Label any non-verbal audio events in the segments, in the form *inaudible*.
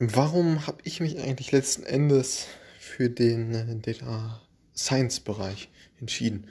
warum habe ich mich eigentlich letzten Endes für den äh, Data Science Bereich entschieden?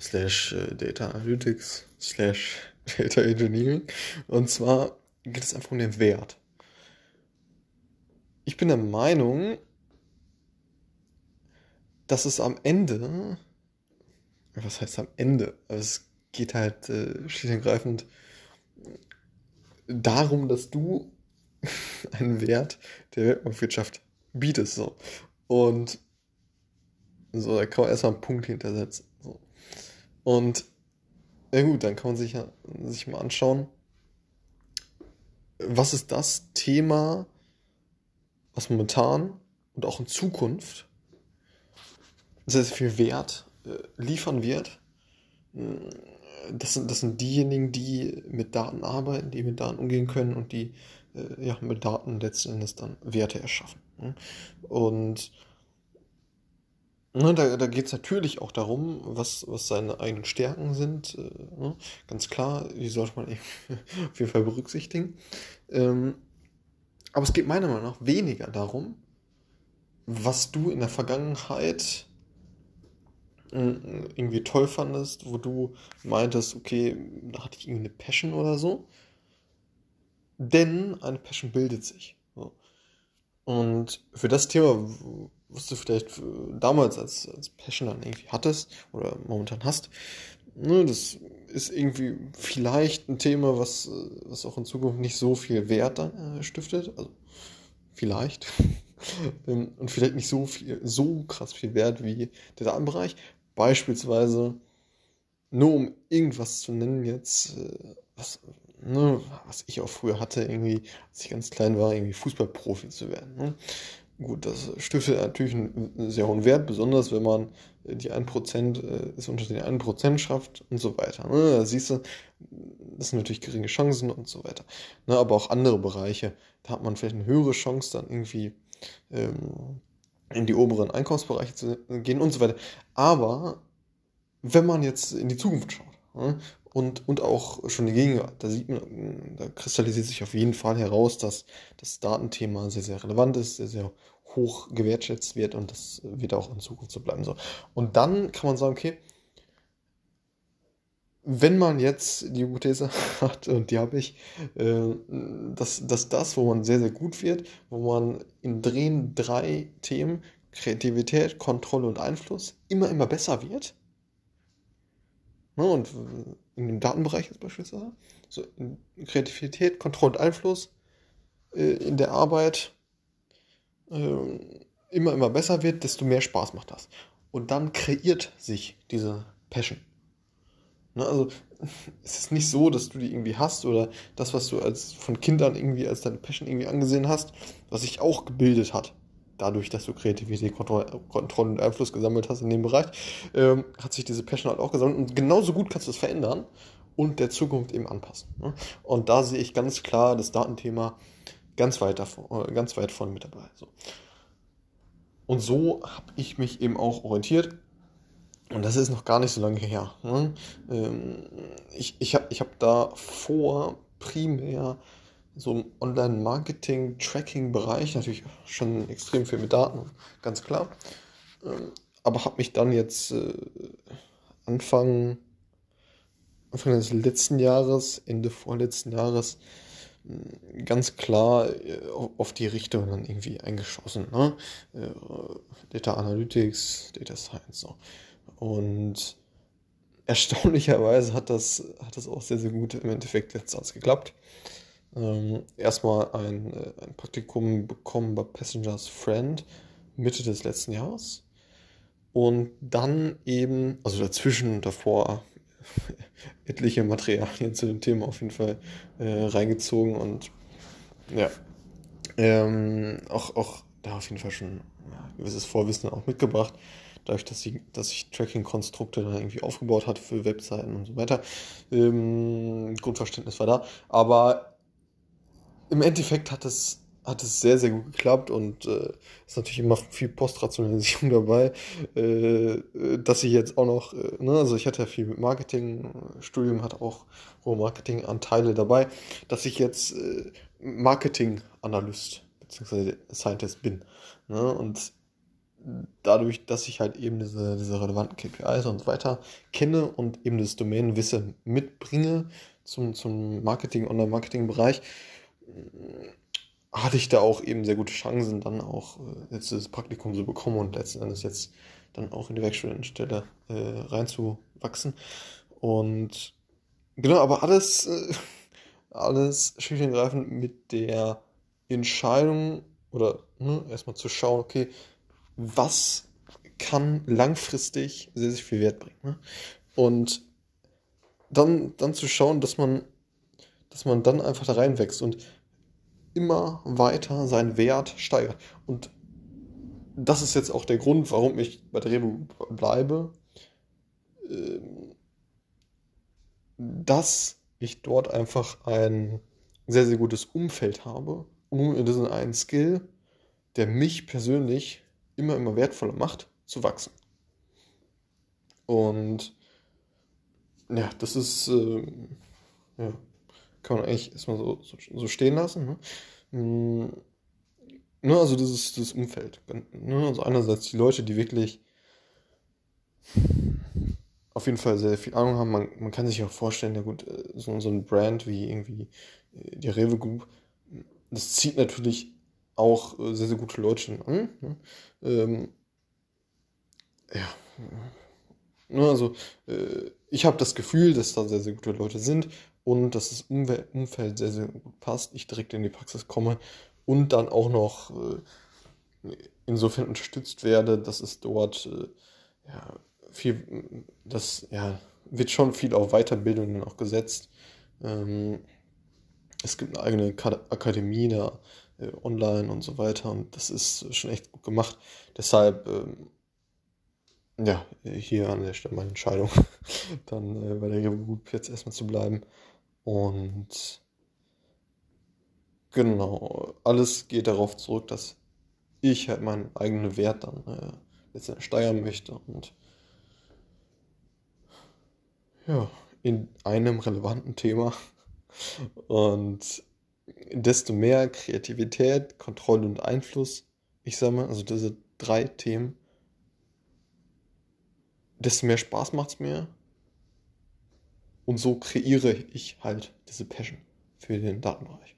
Slash äh, Data Analytics, slash *laughs* Data Engineering. Und zwar geht es einfach um den Wert. Ich bin der Meinung, dass es am Ende, was heißt am Ende? Also es geht halt äh, schlicht und ergreifend darum, dass du *laughs* einen Wert der Weltmarktwirtschaft bietest. So. Und so, da kann man erstmal einen Punkt hintersetzen. So. Und ja gut, dann kann man sich, ja, sich mal anschauen, was ist das Thema, was momentan und auch in Zukunft sehr, sehr viel Wert äh, liefern wird. Das sind, das sind diejenigen, die mit Daten arbeiten, die mit Daten umgehen können und die äh, ja, mit Daten letzten Endes dann Werte erschaffen. Ne? Und ne, da, da geht es natürlich auch darum, was, was seine eigenen Stärken sind. Äh, ne? Ganz klar, die sollte man *laughs* auf jeden Fall berücksichtigen. Ähm, aber es geht meiner Meinung nach weniger darum, was du in der Vergangenheit äh, irgendwie toll fandest, wo du meintest, okay, da hatte ich irgendwie eine Passion oder so, denn eine Passion bildet sich. Und für das Thema, was du vielleicht damals als, als Passion dann irgendwie hattest oder momentan hast, ne, das ist irgendwie vielleicht ein Thema, was, was auch in Zukunft nicht so viel Wert dann, äh, stiftet. Also vielleicht. *laughs* Und vielleicht nicht so viel, so krass viel Wert wie der Datenbereich. Beispielsweise, nur um irgendwas zu nennen jetzt, äh, was, ne, was ich auch früher hatte, irgendwie, als ich ganz klein war, irgendwie Fußballprofi zu werden. Ne? Gut, das stiftet natürlich einen sehr hohen Wert, besonders wenn man die 1%, äh, es unter den 1% schafft und so weiter. Ne? Da siehst du, das sind natürlich geringe Chancen und so weiter. Ne? Aber auch andere Bereiche, da hat man vielleicht eine höhere Chance, dann irgendwie ähm, in die oberen Einkommensbereiche zu gehen und so weiter. Aber wenn man jetzt in die Zukunft schaut ne? Und, und auch schon die Gegenwart. Da sieht man, da kristallisiert sich auf jeden Fall heraus, dass das Datenthema sehr, sehr relevant ist, sehr, sehr hoch gewertschätzt wird und das wird auch in Zukunft so bleiben. So. Und dann kann man sagen, okay, wenn man jetzt die Hypothese *laughs* hat, und die habe ich, äh, dass, dass das, wo man sehr, sehr gut wird, wo man in Drehen drei Themen, Kreativität, Kontrolle und Einfluss, immer, immer besser wird, Ne, und in dem Datenbereich jetzt beispielsweise, so Kreativität, Kontrolle und Einfluss äh, in der Arbeit äh, immer, immer besser wird, desto mehr Spaß macht das. Und dann kreiert sich diese Passion. Ne, also *laughs* es ist nicht so, dass du die irgendwie hast oder das, was du als von Kindern irgendwie als deine Passion irgendwie angesehen hast, was sich auch gebildet hat dadurch, dass du Kreativität, Kontrolle und Einfluss gesammelt hast in dem Bereich, ähm, hat sich diese Passion halt auch gesammelt. Und genauso gut kannst du es verändern und der Zukunft eben anpassen. Ne? Und da sehe ich ganz klar das Datenthema ganz weit, davon, äh, ganz weit vorne mit dabei. So. Und so habe ich mich eben auch orientiert. Und das ist noch gar nicht so lange her. Ne? Ähm, ich ich habe ich hab da vor primär so im Online-Marketing-Tracking-Bereich natürlich schon extrem viel mit Daten, ganz klar. Ähm, aber habe mich dann jetzt äh, Anfang, Anfang des letzten Jahres, Ende vorletzten Jahres, hm, ganz klar äh, auf die Richtung dann irgendwie eingeschossen. Ne? Äh, Data Analytics, Data Science. So. Und erstaunlicherweise hat das, hat das auch sehr, sehr gut im Endeffekt letztens geklappt ähm, erstmal ein, äh, ein Praktikum bekommen bei Passengers Friend Mitte des letzten Jahres. Und dann eben, also dazwischen und davor, *laughs* etliche Materialien zu dem Thema auf jeden Fall äh, reingezogen und ja, ähm, auch, auch da auf jeden Fall schon ja, gewisses Vorwissen auch mitgebracht, dadurch, dass ich, dass ich Tracking-Konstrukte dann irgendwie aufgebaut hatte für Webseiten und so weiter. Ähm, Grundverständnis war da, aber im Endeffekt hat es, hat es sehr, sehr gut geklappt und äh, ist natürlich immer viel Postrationalisierung *laughs* dabei, äh, dass ich jetzt auch noch, äh, ne, also ich hatte ja viel mit Marketing, Studium hat auch hohe Marketing-Anteile dabei, dass ich jetzt äh, Marketing-Analyst bzw. Scientist bin. Ne? Und dadurch, dass ich halt eben diese, diese relevanten KPIs und so weiter kenne und eben das Domänenwissen mitbringe zum, zum Marketing, Online-Marketing-Bereich, hatte ich da auch eben sehr gute Chancen, dann auch äh, jetzt das Praktikum zu bekommen und letzten Endes jetzt dann auch in die Werkstudentenstelle äh, reinzuwachsen. Und genau, aber alles, äh, *laughs* alles schlicht und greifend mit der Entscheidung oder ne, erstmal zu schauen, okay, was kann langfristig sehr, sehr viel Wert bringen. Ne? Und dann, dann zu schauen, dass man, dass man dann einfach da reinwächst und immer weiter seinen Wert steigert. Und das ist jetzt auch der Grund, warum ich bei Revo bleibe, ähm, dass ich dort einfach ein sehr, sehr gutes Umfeld habe, um diesen einen Skill, der mich persönlich immer, immer wertvoller macht, zu wachsen. Und ja, das ist, äh, ja, kann man eigentlich erstmal so, so, so stehen lassen. Ne? Mm, ne, also das ist das Umfeld. Ne? Also einerseits die Leute, die wirklich auf jeden Fall sehr viel Ahnung haben. Man, man kann sich auch vorstellen, ja gut, äh, so, so ein Brand wie irgendwie äh, die Rewe Group, das zieht natürlich auch äh, sehr, sehr gute Leute an. Ne? Ähm, ja. Ne, also, äh, ich habe das Gefühl, dass da sehr, sehr gute Leute sind und dass das Umfeld sehr, sehr gut passt. Ich direkt in die Praxis komme und dann auch noch äh, insofern unterstützt werde, dass es dort äh, ja, viel, das ja, wird schon viel auf Weiterbildungen auch gesetzt. Ähm, es gibt eine eigene Akademie da äh, online und so weiter und das ist schon echt gut gemacht. Deshalb, ähm, ja, hier an der Stelle meine Entscheidung, *laughs* dann äh, bei der Group jetzt erstmal zu bleiben. Und genau, alles geht darauf zurück, dass ich halt meinen eigenen Wert dann äh, letztendlich steigern möchte und ja, in einem relevanten Thema. *laughs* Und desto mehr Kreativität, Kontrolle und Einfluss, ich sage mal, also diese drei Themen, desto mehr Spaß macht es mir. Und so kreiere ich halt diese Passion für den Datenbereich.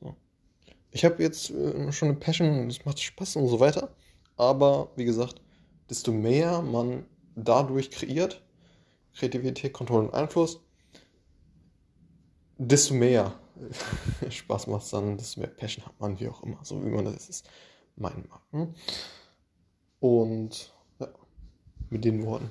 So. Ich habe jetzt äh, schon eine Passion, es macht Spaß und so weiter. Aber wie gesagt, desto mehr man dadurch kreiert, Kreativität, Kontrolle und Einfluss, desto mehr *laughs* Spaß macht es dann, desto mehr Passion hat man, wie auch immer, so wie man das ist, meinen mag. Ne? Und ja, mit den Worten.